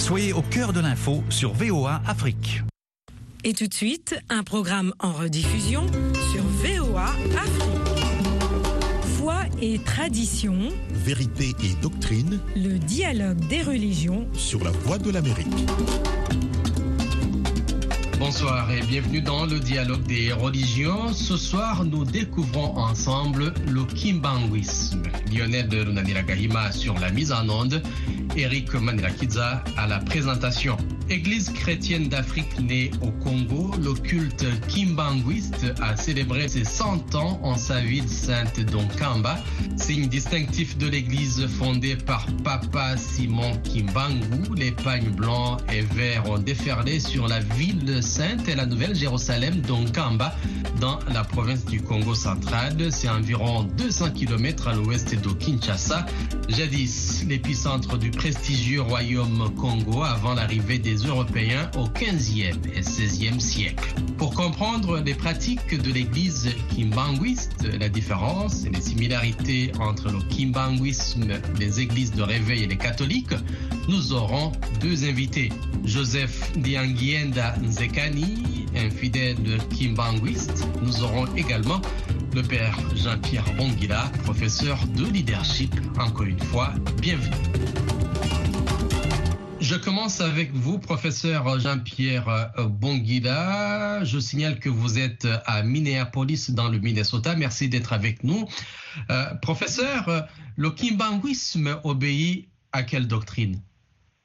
Soyez au cœur de l'info sur VOA Afrique. Et tout de suite, un programme en rediffusion sur VOA Afrique. Foi et tradition, Vérité et doctrine le dialogue des religions. sur la voie de l'Amérique. Bonsoir et bienvenue dans le dialogue des religions. Ce soir, nous découvrons ensemble le kimbanguisme. Lionel de Lunanira Gahima sur la mise en onde, Eric Manirakidza à la présentation. Église chrétienne d'Afrique née au Congo, le culte kimbanguiste a célébré ses 100 ans en sa ville sainte d'Onkamba, signe distinctif de l'église fondée par Papa Simon Kimbangu. Les pagnes blancs et verts ont déferlé sur la ville sainte et la nouvelle Jérusalem d'Onkamba dans la province du Congo central. C'est environ 200 km à l'ouest de Kinshasa, jadis l'épicentre du prestigieux royaume Congo avant l'arrivée des Européens au 15e et 16e siècle. Pour comprendre les pratiques de l'église kimbanguiste, la différence et les similarités entre le kimbanguisme, les églises de réveil et les catholiques, nous aurons deux invités. Joseph Dianguienda Nzekani, un fidèle kimbanguiste. Nous aurons également le père Jean-Pierre Bonguila, professeur de leadership. Encore une fois, bienvenue. Je commence avec vous, professeur Jean-Pierre euh, Bonguila. Je signale que vous êtes à Minneapolis, dans le Minnesota. Merci d'être avec nous. Euh, professeur, euh, le kimbanguisme obéit à quelle doctrine?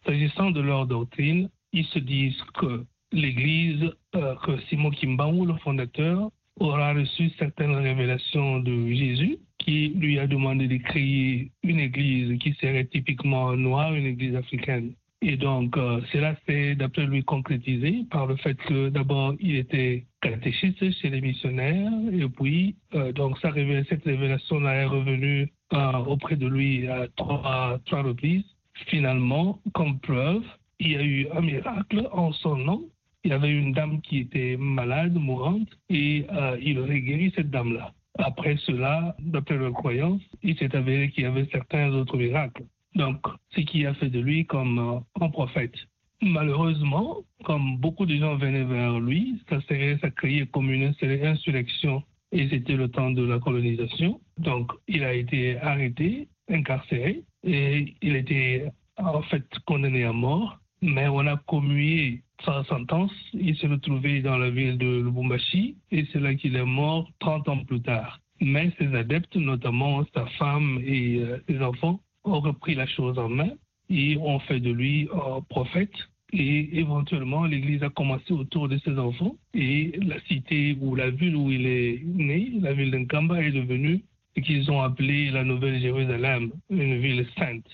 S'agissant de leur doctrine, ils se disent que l'Église, euh, que Simon Kimbangu, le fondateur, aura reçu certaines révélations de Jésus, qui lui a demandé de créer une Église qui serait typiquement noire, une Église africaine. Et donc, euh, cela s'est, d'après lui, concrétisé par le fait que d'abord, il était catéchiste chez les missionnaires, et puis, euh, donc, ça révèle, cette révélation-là est revenue euh, auprès de lui à trois, trois reprises. Finalement, comme preuve, il y a eu un miracle en son nom. Il y avait une dame qui était malade, mourante, et euh, il aurait guéri cette dame-là. Après cela, d'après leur croyance, il s'est avéré qu'il y avait certains autres miracles. Donc, ce qui a fait de lui comme euh, un prophète. Malheureusement, comme beaucoup de gens venaient vers lui, ça serait ça créait comme une insurrection et c'était le temps de la colonisation. Donc, il a été arrêté, incarcéré et il était en fait condamné à mort. Mais on a commué sa sentence. Il s'est retrouvé dans la ville de Lubumbashi et c'est là qu'il est mort 30 ans plus tard. Mais ses adeptes, notamment sa femme et euh, ses enfants, ont repris la chose en main et ont fait de lui un prophète. Et éventuellement, l'Église a commencé autour de ses enfants et la cité ou la ville où il est né, la ville d'Nkamba, est devenue ce qu'ils ont appelé la Nouvelle Jérusalem, une ville sainte.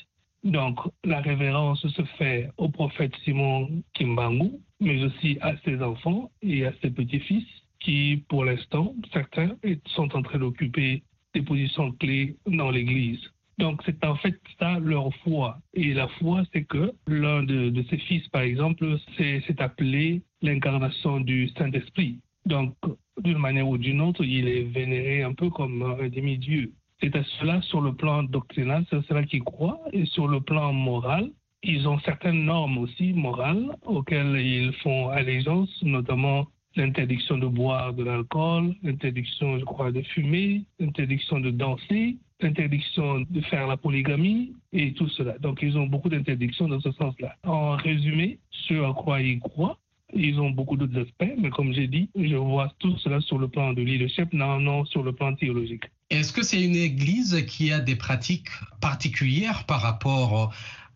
Donc, la révérence se fait au prophète Simon Kimbangu, mais aussi à ses enfants et à ses petits-fils, qui, pour l'instant, certains sont en train d'occuper des positions clés dans l'Église. Donc, c'est en fait ça leur foi. Et la foi, c'est que l'un de, ses fils, par exemple, s'est s'est appelé l'incarnation du Saint-Esprit. Donc, d'une manière ou d'une autre, il est vénéré un peu comme un demi-dieu. C'est à cela, sur le plan doctrinal, c'est à cela qu'ils croient. Et sur le plan moral, ils ont certaines normes aussi morales auxquelles ils font allégeance, notamment l'interdiction de boire de l'alcool, l'interdiction, je crois, de fumer, l'interdiction de danser, l'interdiction de faire la polygamie et tout cela. Donc, ils ont beaucoup d'interdictions dans ce sens-là. En résumé, ce à quoi ils croient, ils ont beaucoup d'autres aspects, mais comme j'ai dit, je vois tout cela sur le plan de leadership, non, non sur le plan théologique. Est-ce que c'est une église qui a des pratiques particulières par rapport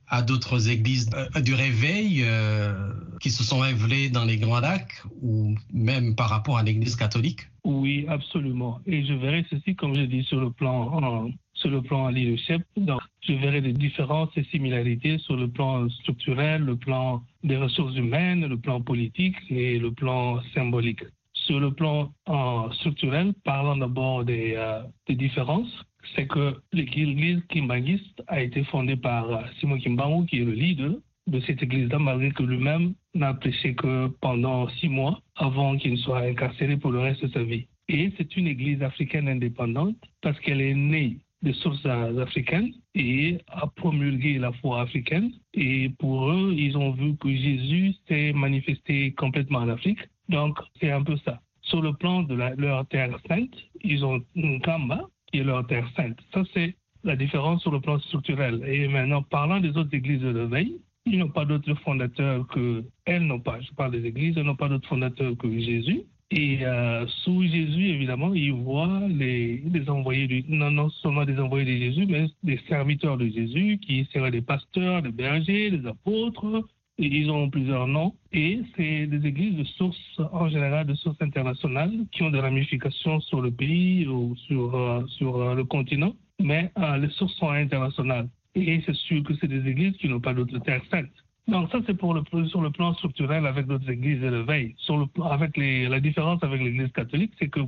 à d'autres églises euh, du réveil euh, qui se sont révélées dans les Grands Lacs ou même par rapport à l'église catholique? Oui, absolument. Et je verrai ceci, comme je dis, sur le plan, euh, sur le plan leadership. Je verrai des différences et similarités sur le plan structurel, le plan des ressources humaines, le plan politique et le plan symbolique. Sur le plan euh, structurel, parlant d'abord des, euh, des différences, c'est que l'église kimbanguiste a été fondée par euh, Simon Kimbangu, qui est le leader de cette église-là, malgré que lui-même n'a prêché que pendant six mois avant qu'il ne soit incarcéré pour le reste de sa vie. Et c'est une église africaine indépendante parce qu'elle est née des sources africaines et a promulgué la foi africaine. Et pour eux, ils ont vu que Jésus s'est manifesté complètement en Afrique. Donc, c'est un peu ça. Sur le plan de leur terre sainte, ils ont une qui est leur terre sainte. Ça, c'est la différence sur le plan structurel. Et maintenant, parlant des autres églises de veille, ils n'ont pas d'autres fondateurs que elles n'ont pas. Je parle des églises, elles n'ont pas d'autres fondateurs que Jésus. Et euh, sous Jésus, évidemment, ils voient les, les envoyés, du, non, non seulement des envoyés de Jésus, mais des serviteurs de Jésus, qui seraient des pasteurs, des bergers, des apôtres. Et ils ont plusieurs noms. Et c'est des églises de source, en général, de source internationale, qui ont des ramifications sur le pays ou sur, euh, sur euh, le continent. Mais les sources sont internationales. Et c'est sûr que c'est des églises qui n'ont pas d'autres terres saintes. Donc ça, c'est pour le, sur le plan structurel avec d'autres églises de veille. Sur le, avec la différence avec l'église catholique, c'est que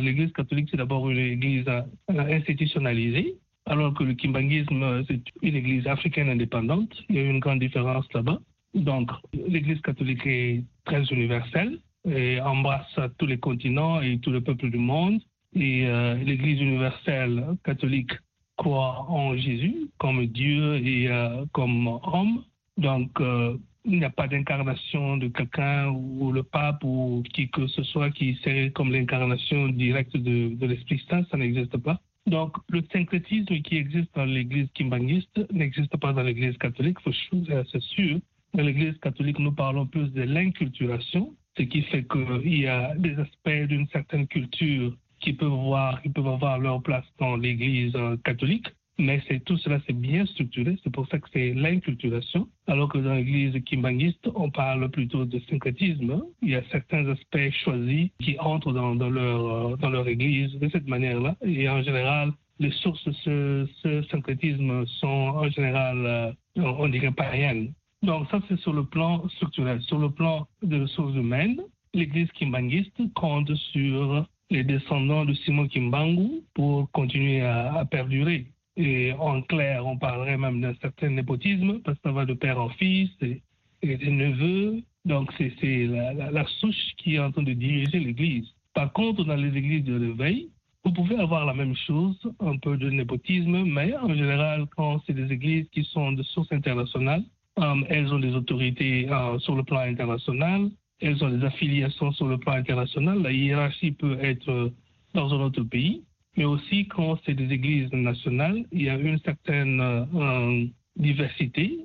l'église catholique, c'est d'abord une église euh, institutionnalisée, alors que le kimbanguisme, c'est une église africaine indépendante. Il y a une grande différence là-bas. Donc, l'église catholique est très universelle et embrasse tous les continents et tous les peuples du monde. Et euh, l'église universelle catholique croit en Jésus comme Dieu et euh, comme homme. Donc, euh, il n'y a pas d'incarnation de quelqu'un ou le pape ou qui que ce soit qui serait comme l'incarnation directe de, l'Esprit Saint, ça n'existe pas. Donc, le syncrétisme qui existe dans l'Église kimbanguiste n'existe pas dans l'Église catholique, c'est sûr. Dans l'Église catholique, nous parlons plus de l'inculturation, ce qui fait qu'il y a des aspects d'une certaine culture qui peuvent, avoir leur place dans l'Église euh, catholique. Mais tout cela, c'est bien structuré. C'est pour ça que c'est l'inculturation. Alors que dans l'Église kimbanguiste, on parle plutôt de syncrétisme. Il y a certains aspects choisis qui entrent dans, euh, leur Église de cette manière-là. Et en général, les sources de ce, ce syncrétisme sont en général, euh, on dirait, païennes. Donc ça, c'est sur le plan structurel. Sur le plan des ressources humaines, l'Église kimbanguiste compte sur les descendants de Simon Kimbangu pour continuer à, perdurer. Et en clair, on parlerait même d'un certain népotisme, parce que ça va de père en fils et, des neveux. Donc, c'est la, souche qui est en train de diriger l'Église. Par contre, dans les églises de réveil, vous pouvez avoir la même chose, un peu de népotisme, mais en général, quand c'est des églises qui sont de source internationale, elles ont des autorités euh, sur le plan international, elles ont des affiliations sur le plan international. La hiérarchie peut être dans un autre pays, mais aussi quand c'est des églises nationales, il y a une certaine euh, diversité,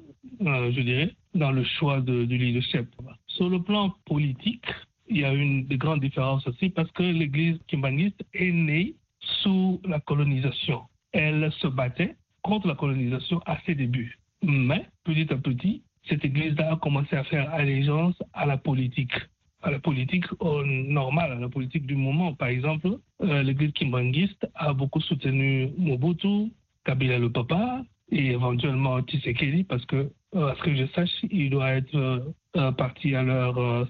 euh, je dirais, dans le choix de, du leadership. Sur le plan politique, il y a une grande différence aussi parce que l'église kimbaniste est née sous la colonisation. Elle se battait contre la colonisation à ses débuts. Mais petit à petit, cette église-là a commencé à faire allégeance à la politique, à la politique normale, à la politique du moment. Par exemple, euh, l'église kimbanguiste a beaucoup soutenu Mobutu, Kabila le papa et éventuellement Tshisekedi parce que, euh, à ce que je sache, il doit être euh, parti à leur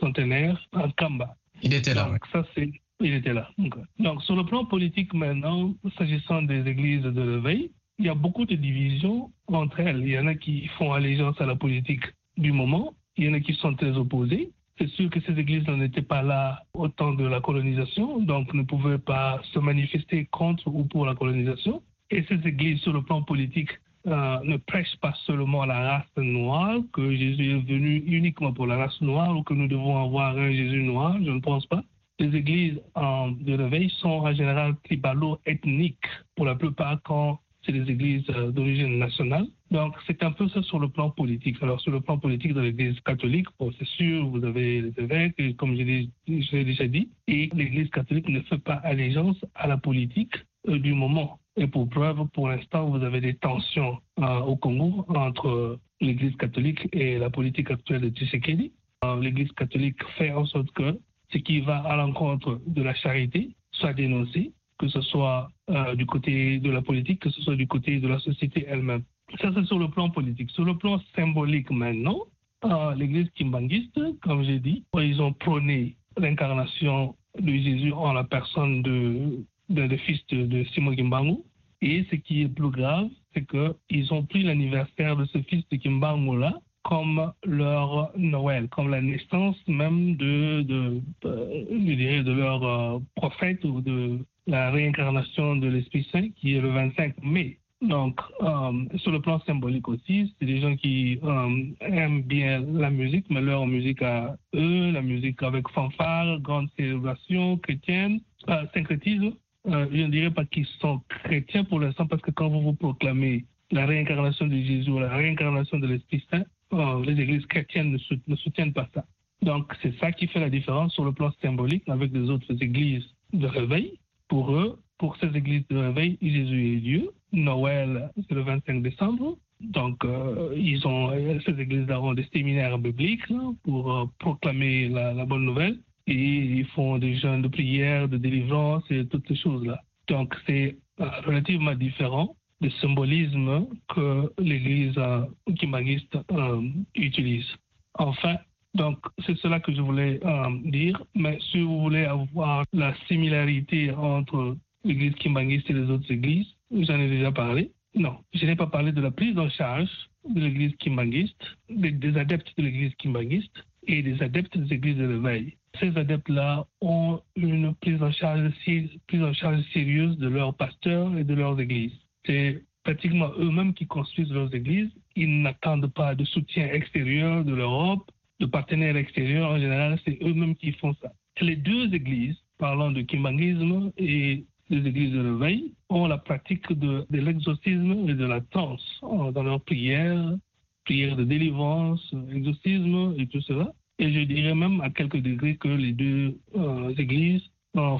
centenaire en Kamba. Il était là. Donc, ça, c'est il était là. Donc, sur le plan politique maintenant, s'agissant des églises de l'éveil, il y a beaucoup de divisions entre elles. Il y en a qui font allégeance à la politique du moment, il y en a qui sont très opposés. C'est sûr que ces églises n'étaient pas là au temps de la colonisation, donc ne pouvaient pas se manifester contre ou pour la colonisation. Et ces églises, sur le plan politique, euh, ne prêchent pas seulement la race noire, que Jésus est venu uniquement pour la race noire ou que nous devons avoir un Jésus noir, je ne pense pas. Les églises de réveil sont en général tribalo-ethniques, pour la plupart quand c'est des églises euh, d'origine nationale. Donc, c'est un peu ça sur le plan politique. Alors, sur le plan politique de l'église catholique, c'est sûr, vous avez les évêques, comme je l'ai déjà dit, et l'église catholique ne fait pas allégeance à la politique euh, du moment. Et pour preuve, pour l'instant, vous avez des tensions euh, au Congo entre l'église catholique et la politique actuelle de Tshisekedi. l'église catholique fait en sorte que ce qui va à l'encontre de la charité soit dénoncé que ce soit euh, du côté de la politique, que ce soit du côté de la société elle-même. Ça, c'est sur le plan politique. Sur le plan symbolique maintenant, euh, l'Église kimbanguiste, comme j'ai dit, ils ont prôné l'incarnation de Jésus en la personne de, de, fils de, Simon Kimbangu. Et ce qui est plus grave, c'est qu'ils ont pris l'anniversaire de ce fils de Kimbangu-là comme leur Noël, comme la naissance même de, de, de, de leur euh, prophète ou de, la réincarnation de l'Esprit Saint qui est le 25 mai. Donc, euh, sur le plan symbolique aussi, c'est des gens qui euh, aiment bien la musique, mais leur musique à eux, la musique avec fanfare, grande célébration chrétienne, euh, syncrétisme. Euh, je ne dirais pas qu'ils sont chrétiens pour l'instant parce que quand vous vous proclamez la réincarnation de Jésus, la réincarnation de l'Esprit Saint, les églises chrétiennes ne, ne soutiennent pas ça. Donc, c'est ça qui fait la différence sur le plan symbolique avec les autres églises de réveil. Pour eux, pour ces églises de réveil, Jésus est Dieu. Noël, c'est le 25 décembre. Donc, euh, ils ont, ces églises-là ont des séminaires bibliques hein, pour euh, proclamer la, bonne nouvelle. Et ils font des jeûnes de prière, de délivrance et toutes ces choses-là. Donc, c'est euh, relativement différent du symbolisme que l'église euh, utilise. Enfin, donc, c'est cela que je voulais euh, dire. Mais si vous voulez avoir la similarité entre l'église kimbanguiste et les autres églises, j'en ai déjà parlé. Non, je n'ai pas parlé de la prise en charge de l'église kimbanguiste, des, adeptes de l'église kimbanguiste et des adeptes des églises de réveil. Ces adeptes-là ont une prise en, charge, prise en charge sérieuse de leurs pasteurs et de leurs églises. C'est pratiquement eux-mêmes qui construisent leurs églises. Ils n'attendent pas de soutien extérieur de l'Europe, de partenaires extérieurs. En général, c'est eux-mêmes qui font ça. Les deux églises, parlant de kimbanguisme et des églises de réveil, ont la pratique de, l'exorcisme et de la transe dans leurs prières, prières de délivrance, exorcisme et tout cela. Et je dirais même à quelques degrés que les deux euh, églises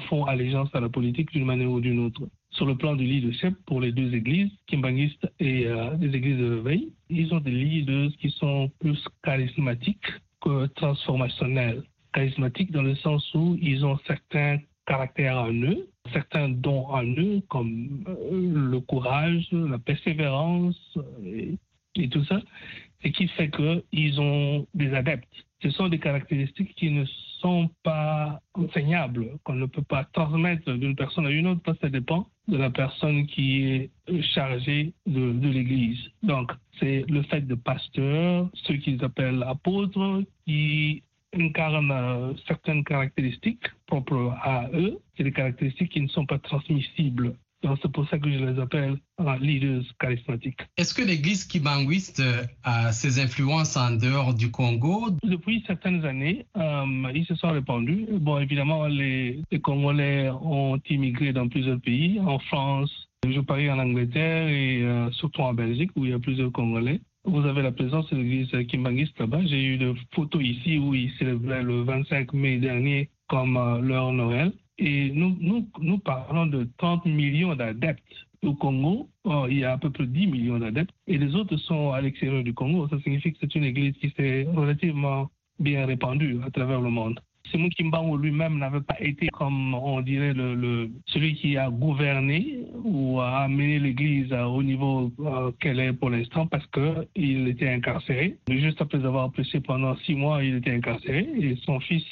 font allégeance à la politique d'une manière ou d'une autre. Sur le plan du leadership, pour les deux églises, kimbanguistes et euh, des églises de réveil, ils ont des leaders qui sont plus charismatiques transformationnels. Charismatiques dans le sens où ils ont certains caractères en eux, certains dons en eux, comme euh, le courage, la persévérance et, et tout ça, et qui fait qu'ils ont des adeptes. Ce sont des caractéristiques qui ne sont pas enseignables, qu'on ne peut pas transmettre d'une personne à une autre, parce que ça dépend de la personne qui est chargée de, l'Église. Donc, c'est le fait de pasteurs, ceux qu'ils appellent apôtres, qui incarnent euh, certaines caractéristiques propres à eux. C'est des caractéristiques qui ne sont pas transmissibles. Donc, c'est pour ça que je les appelle euh, leaders charismatiques. Est-ce que l'église kibanguiste euh, a ses influences en dehors du Congo? Depuis certaines années, euh, ils se sont répandus. Bon, évidemment, les, les Congolais ont immigré dans plusieurs pays, en France, je parie en Angleterre et euh, surtout en Belgique où il y a plusieurs Congolais. Vous avez la présence de l'église kimbanguiste là-bas. J'ai eu des photos ici où ils célébraient le 25 mai dernier comme euh, leur Noël. Et nous, parlons de 30 millions d'adeptes. Au Congo, il y a à peu près 10 millions d'adeptes et les autres sont à l'extérieur du Congo. Ça signifie que c'est une église qui s'est relativement bien répandue à travers le monde. Simon Kimbangu lui-même n'avait pas été, comme on dirait, le, le- celui qui a gouverné ou a amené l'Église au niveau euh, qu'elle est pour l'instant parce qu'il était incarcéré. Juste après avoir prêché pendant six mois, il était incarcéré et son fils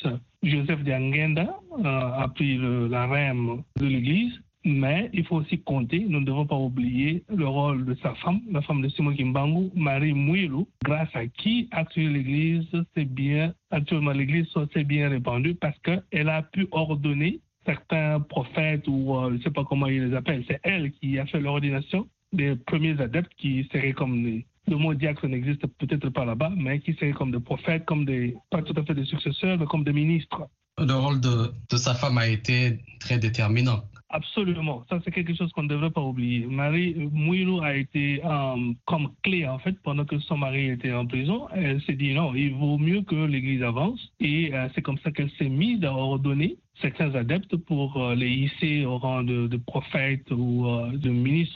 Joseph Diangenda euh, a pris la rème de l'Église. Mais il faut aussi compter, nous ne devons pas oublier le rôle de sa femme, la femme de Simon Kimbangu, Marie Mouilou, grâce à qui actuellement l'Église s'est bien, actuellement l'Église s'est bien répandue parce qu'elle a pu ordonner certains prophètes ou euh, je ne sais pas comment ils les appellent. C'est elle qui a fait l'ordination des premiers adeptes qui seraient comme des, le mot diacre n'existe peut-être pas là-bas, mais qui seraient comme des prophètes, comme des, pas tout à fait des successeurs, mais comme des ministres. Le rôle de sa femme a été très déterminant. Absolument, ça c'est quelque chose qu'on ne devrait pas oublier. Marie Mouilou a été euh, comme clé en fait pendant que son mari était en prison. Elle s'est dit non, il vaut mieux que l'Église avance et euh, c'est comme ça qu'elle s'est mise à ordonner certains adeptes pour euh, les hisser au rang de, de prophètes ou euh, de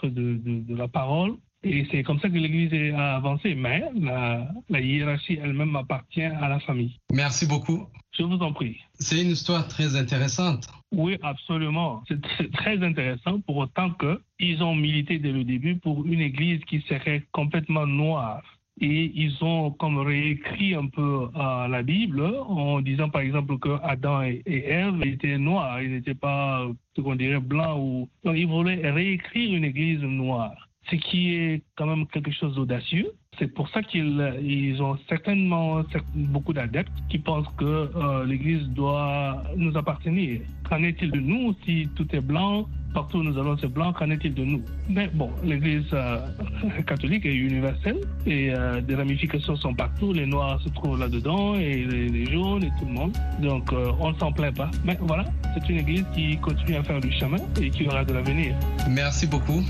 de- de la parole. Et c'est comme ça que l'Église a avancé, mais la, la hiérarchie elle-même appartient à la famille. Merci beaucoup. Je vous en prie. C'est une histoire très intéressante. Oui, absolument. C'est tr- très intéressant pour autant qu'ils ont milité dès le début pour une église qui serait complètement noire. Et ils ont comme réécrit un peu euh, la Bible en disant par exemple que Adam et, et Ève étaient noirs, ils n'étaient pas ce qu'on dirait blancs. Ou... Donc ils voulaient réécrire une église noire, ce qui est quand même quelque chose d'audacieux. C'est pour ça qu'ils ont certainement beaucoup d'adeptes qui pensent que euh, l'Église doit nous appartenir. Qu'en est-il de nous si tout est blanc Partout où nous allons, c'est blanc. Qu'en est-il de nous? Mais bon, l'Église euh, catholique est universelle et euh, des ramifications sont partout. Les Noirs se trouvent là-dedans et les, jaunes et tout le monde. Donc on ne s'en plaint pas. Mais voilà, c'est une Église qui continue à faire du chemin et qui aura de l'avenir. Merci beaucoup.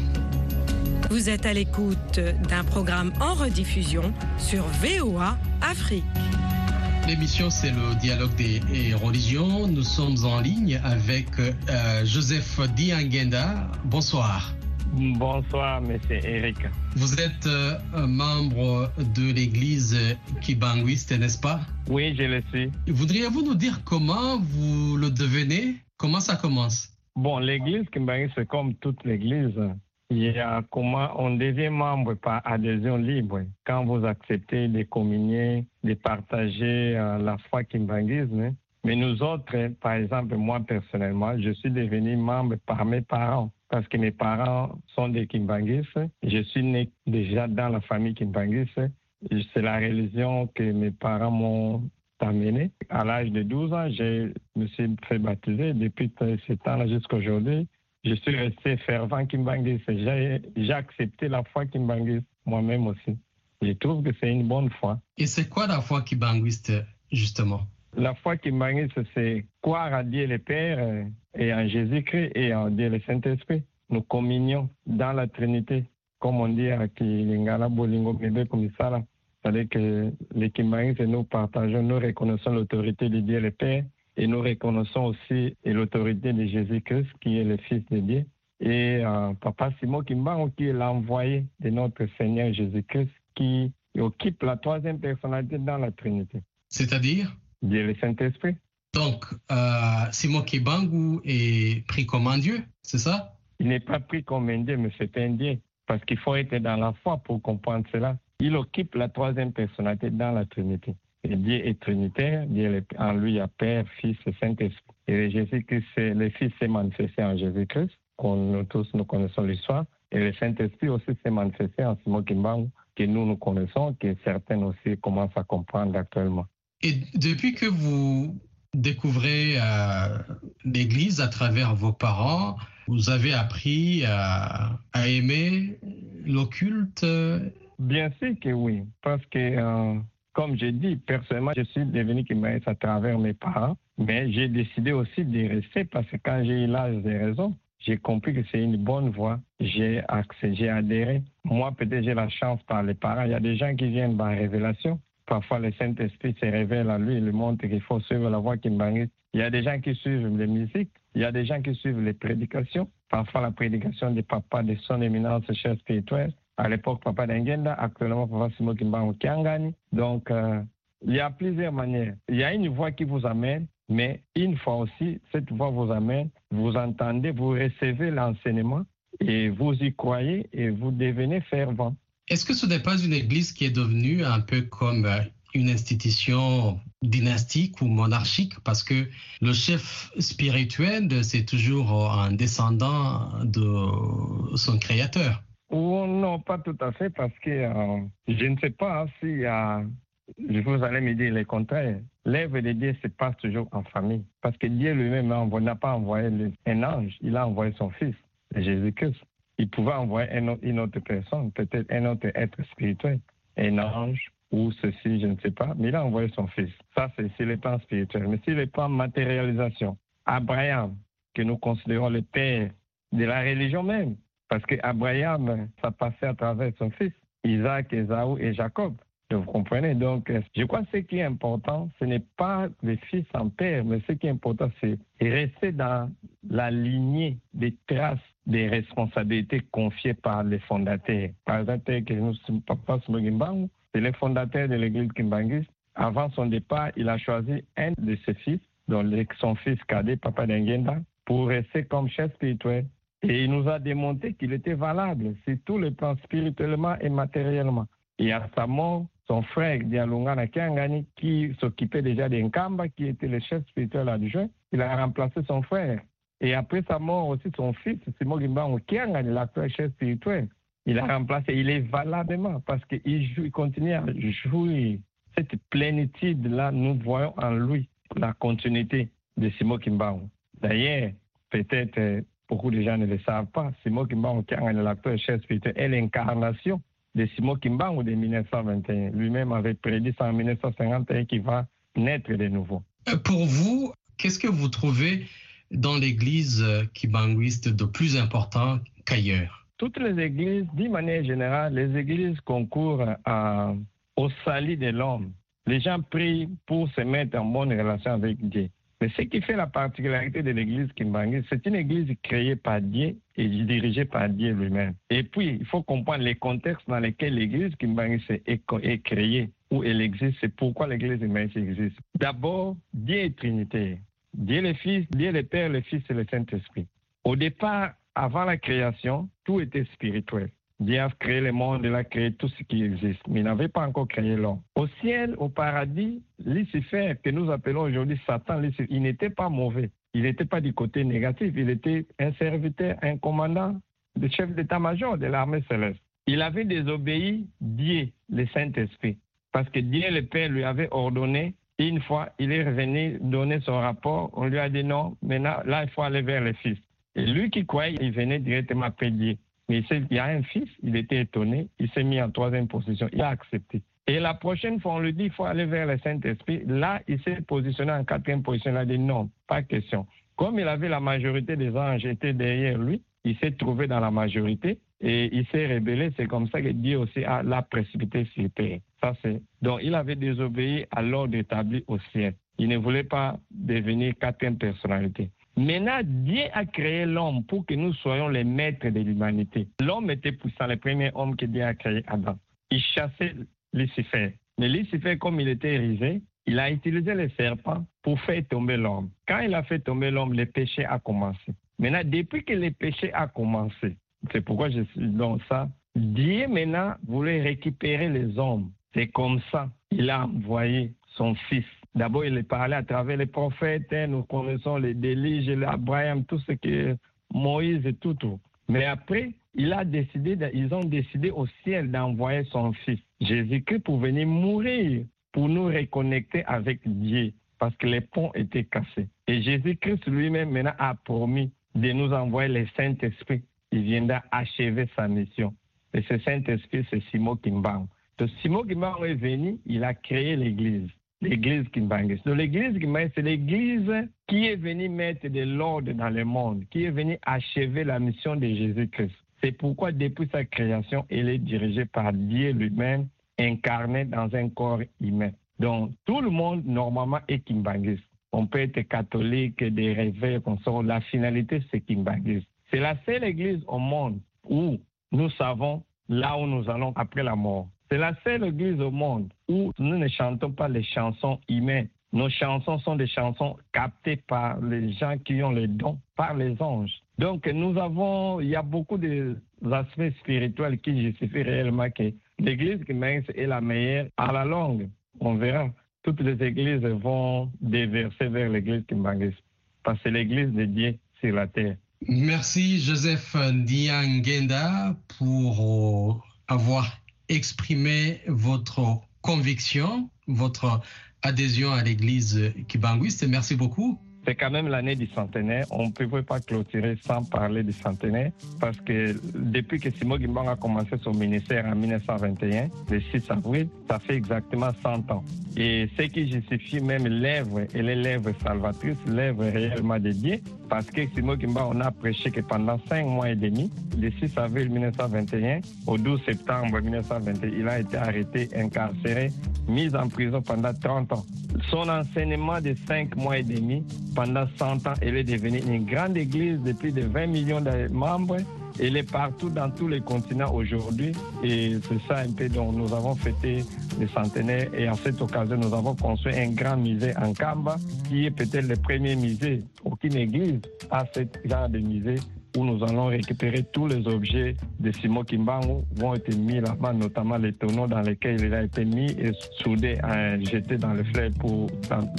Vous êtes à l'écoute d'un programme en rediffusion sur VOA Afrique. L'émission, c'est le dialogue des religions. Nous sommes en ligne avec euh, Joseph Diangenda. Bonsoir. Bonsoir, monsieur Eric. Vous êtes euh, membre de l'église kibanguiste, n'est-ce pas? Oui, je le suis. Voudriez-vous nous dire comment vous le devenez? Comment ça commence? Bon, l'église kibanguiste, c'est comme toute l'église il y a comment on devient membre par adhésion libre. Quand vous acceptez de communier, de partager euh, la foi kimbanguisme. Mais nous autres, par exemple, moi personnellement, je suis devenu membre par mes parents parce que mes parents sont des kimbanguistes. Je suis né déjà dans la famille kimbanguiste. C'est la religion que mes parents m'ont amené. À l'âge de 12 ans, je me suis fait baptiser. Depuis ce temps-là jusqu'à aujourd'hui, je suis resté fervent Kimbangis. J'ai accepté la foi Kimbangis moi-même aussi. Je trouve que c'est une bonne foi. Et c'est quoi la foi kimbanguiste, justement? La foi kimbanguiste, c'est croire à Dieu le Père euh, et en Jésus-Christ et en Dieu le Saint-Esprit. Nous communions dans la Trinité, comme on dit à Kilingala Bolingo Bébé Komisala. C'est-à-dire que les kimbanguistes, nous partageons, nous reconnaissons l'autorité de Dieu le Père et nous reconnaissons aussi l'autorité de Jésus-Christ, qui est le Fils de Dieu, et euh, Papa Simon Kimbango, qui est l'envoyé de notre Seigneur Jésus-Christ, qui occupe la troisième personnalité dans la Trinité. C'est-à-dire? Dieu le Saint-Esprit. Donc, euh, Simon Kimbangu est pris comme un Dieu, c'est ça? Il n'est pas pris comme un Dieu, mais c'est un Dieu. Parce qu'il faut être dans la foi pour comprendre cela. Il occupe la troisième personnalité dans la Trinité. Dieu est trinitaire, Dieu en lui il y a Père, Fils et Saint-Esprit. Et Jésus-Christ, le Fils s'est manifesté en Jésus-Christ, qu'on nous tous nous connaissons l'histoire. Et le Saint-Esprit aussi s'est manifesté en Simon Kimbangu, que nous nous connaissons, que certains aussi commencent à comprendre actuellement. Et depuis que vous découvrez euh, l'Église à travers vos parents, vous avez appris à, aimer l'occulte? Bien sûr que oui, parce que euh, comme j'ai dit, personnellement, je suis devenu kimaïs à travers mes parents, mais j'ai décidé aussi de rester parce que quand j'ai eu l'âge des raisons, j'ai compris que c'est une bonne voie. J'ai accès, j'ai adhéré. Moi, peut-être j'ai la chance par les parents. Il y a des gens qui viennent par révélation. Parfois, le Saint-Esprit se révèle à lui, il lui montre qu'il faut suivre la voie qui Il y a des gens qui suivent les musiques. Il y a des gens qui suivent les prédications. Parfois, la prédication des papas, de son éminence, chef spirituel à l'époque Papa Dengenda, actuellement Papa Simo Kimbango Kiangani. Donc, euh, il y a plusieurs manières. Il y a une voix qui vous amène, mais une fois aussi, cette voix vous amène, vous entendez, vous recevez l'enseignement et vous y croyez et vous devenez fervent. Est-ce que ce n'est pas une église qui est devenue un peu comme euh, une institution dynastique ou monarchique? Parce que le chef spirituel, c'est toujours un descendant de son créateur. Oh, non, pas tout à fait, parce que euh, je ne sais pas si euh, vous allez me dire le contraire. L'œuvre de Dieu se passe toujours en famille. Parce que Dieu lui-même n'a pas envoyé un ange, il a envoyé son fils, Jésus-Christ. Il pouvait envoyer une autre personne, peut-être un autre être spirituel, un ange ou ceci, je ne sais pas, mais il a envoyé son fils. Ça, c'est sur le plan spirituel. Mais sur le plan matérialisation, Abraham, que nous considérons le père de la religion même, parce qu'Abraham, ça passait à travers son fils, Isaac, Esaü et Jacob. Vous comprenez? Donc, je crois que ce qui est important, ce n'est pas le fils en père, mais ce qui est important, c'est rester dans la lignée des traces des responsabilités confiées par les fondateurs. Par exemple, que nous, Smogimbangu, c'est le fondateur de l'église Kimbangis. Avant son départ, il a choisi un de ses fils, donc son fils cadet, Papa Dengenda, pour rester comme chef spirituel et il nous a démontré qu'il était valable sur tous les plans spirituellement et matériellement. Et à sa mort, son frère Dialungana Kiangani, qui s'occupait déjà d'Enkamba, qui était le chef spirituel adjoint, il a remplacé son frère. Et après sa mort aussi, son fils, Simon Gimbango Kiangani, l'actuel chef spirituel. Il a remplacé, il est valablement parce qu'il il continue à jouer. Cette plénitude-là, nous voyons en lui la continuité de Simo Kimbangu. D'ailleurs, peut-être euh, beaucoup de gens ne le savent pas, Simo Kimbangu, qui est l'acteur chef spirituel, est l'incarnation de Simo Kimbangu de 1921. Lui-même avait prédit ça en 1951 qu'il va naître de nouveau. Euh, pour vous, qu'est-ce que vous trouvez dans l'église euh, kimbanguiste de plus important qu'ailleurs? Toutes les églises, d'une manière générale, les églises concourent à, au salut de l'homme. Les gens prient pour se mettre en bonne relation avec Dieu. Mais ce qui fait la particularité de l'église Kimbangi, c'est une église créée par Dieu et dirigée par Dieu lui-même. Et puis, il faut comprendre les contextes dans lesquels l'église Kimbangi est, créée, où elle existe, c'est pourquoi l'église Kimbangi existe. D'abord, Dieu est Trinité. Dieu le Fils, Dieu le Père, le Fils et le Saint-Esprit. Au départ, avant la création, tout était spirituel. Dieu a créé le monde, il a créé tout ce qui existe, mais il n'avait pas encore créé l'homme. Au ciel, au paradis, Lucifer, que nous appelons aujourd'hui Satan, il n'était pas mauvais. Il n'était pas du côté négatif, il était un serviteur, un commandant, le chef d'état-major de l'armée céleste. Il avait désobéi Dieu, le Saint-Esprit, parce que Dieu le Père lui avait ordonné. Une fois, il est revenu donner son rapport. On lui a dit non, maintenant, là, il faut aller vers le Fils. Et lui qui croyait, il venait directement après Dieu. Mais il y a un fils, il était étonné, il s'est mis en troisième position, il a accepté. Et la prochaine fois, on lui dit, il faut aller vers le Saint-Esprit. Là, il s'est positionné en quatrième position. Il a dit non, pas question. Comme il avait la majorité des anges étaient derrière lui, il s'est trouvé dans la majorité et il s'est rébellé. C'est comme ça que Dieu aussi a l'a précipité sur terre. Ça, c'est. Donc, il avait désobéi à l'ordre établi au ciel. Il ne voulait pas devenir quatrième personnalité. Maintenant, Dieu a créé l'homme pour que nous soyons les maîtres de l'humanité. L'homme était puissant, le premier homme que Dieu a créé, Adam. Il chassait Lucifer. Mais Lucifer, comme il était risé, il a utilisé le serpent pour faire tomber l'homme. Quand il a fait tomber l'homme, le péché a commencé. Maintenant, depuis que le péché a commencé, c'est pourquoi je suis dans ça, Dieu maintenant voulait récupérer les hommes. C'est comme ça qu'il a envoyé son fils D'abord, il est parlé à travers les prophètes. Hein. nous connaissons les déliges, l'Abraham, tout ce que Moïse et tout, tout. Mais après, il a décidé, ils ont décidé au ciel d'envoyer son fils, Jésus-Christ, pour venir mourir, pour nous reconnecter avec Dieu, parce que les ponts étaient cassés. Et Jésus-Christ lui-même maintenant a promis de nous envoyer le Saint-Esprit. Il viendra achever sa mission. Et ce Saint-Esprit, c'est Simon Kimbang. Donc Simon Kimbang est venu, il a créé l'Église l'église Kimbangis. Donc l'église Kimbangis, c'est l'église qui est venue mettre de l'ordre dans le monde, qui est venue achever la mission de Jésus-Christ. C'est pourquoi depuis sa création, elle est dirigée par Dieu lui-même, incarné dans un corps humain. Donc tout le monde normalement est Kimbangis. On peut être catholique, des réveils, comme La finalité, c'est Kimbangis. C'est la seule église au monde où nous savons là où nous allons après la mort. C'est la seule église au monde où nous ne chantons pas les chansons humaines. Nos chansons sont des chansons captées par les gens qui ont les dons, par les anges. Donc nous avons, il y a beaucoup d'aspects spirituels qui justifient réellement que l'église qui est la meilleure à la longue. On verra. Toutes les églises vont déverser vers l'église Kimbangis parce que l'église de Dieu sur la terre. Merci Joseph Diangenda pour avoir exprimer votre conviction, votre adhésion à l'église kibanguiste. Merci beaucoup c'est quand même l'année du centenaire. On ne pouvait pas clôturer sans parler du centenaire parce que depuis que Simon Gimbang a commencé son ministère en 1921, le 6 avril, ça fait exactement 100 ans. Et ce qui justifie même l'œuvre, et les lèvres salvatrices, l'œuvre réellement dédiée, parce que Simon Gimbang, on a prêché que pendant 5 mois et demi, le 6 avril 1921 au 12 septembre 1921, il a été arrêté, incarcéré, mis en prison pendant 30 ans. Son enseignement de 5 mois et demi pendant 100 ans, elle est devenue une grande église de plus de 20 millions de membres. Elle est partout dans tous les continents aujourd'hui et c'est ça un peu dont nous avons fêté le centenaire et en cette occasion nous avons construit un grand musée en Kamba qui est peut-être le premier musée. Aucune église a ce genre de musée où nous allons récupérer tous les objets de Simon Kimbangu vont être mis là-bas, notamment les tonneaux dans lesquels il a été mis et soudé, jeté dans le fleuve pour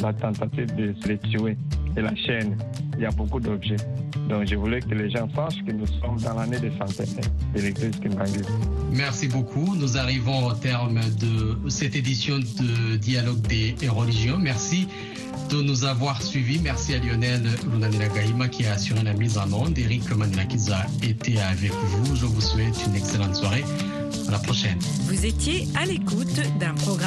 la tentative de se les tuer. Et la chaîne, il y a beaucoup d'objets. Donc je voulais que les gens sachent que nous sommes dans l'année de centenaire de l'église Kimbangu. Merci beaucoup. Nous arrivons au terme de cette édition de Dialogue des religions. Merci de nous avoir suivis. Merci à Lionel Lunanila Gaïma qui a assuré la mise en onde. Eric Manila qui a été avec vous. Je vous souhaite une excellente soirée. À la prochaine. Vous étiez à l'écoute d'un programme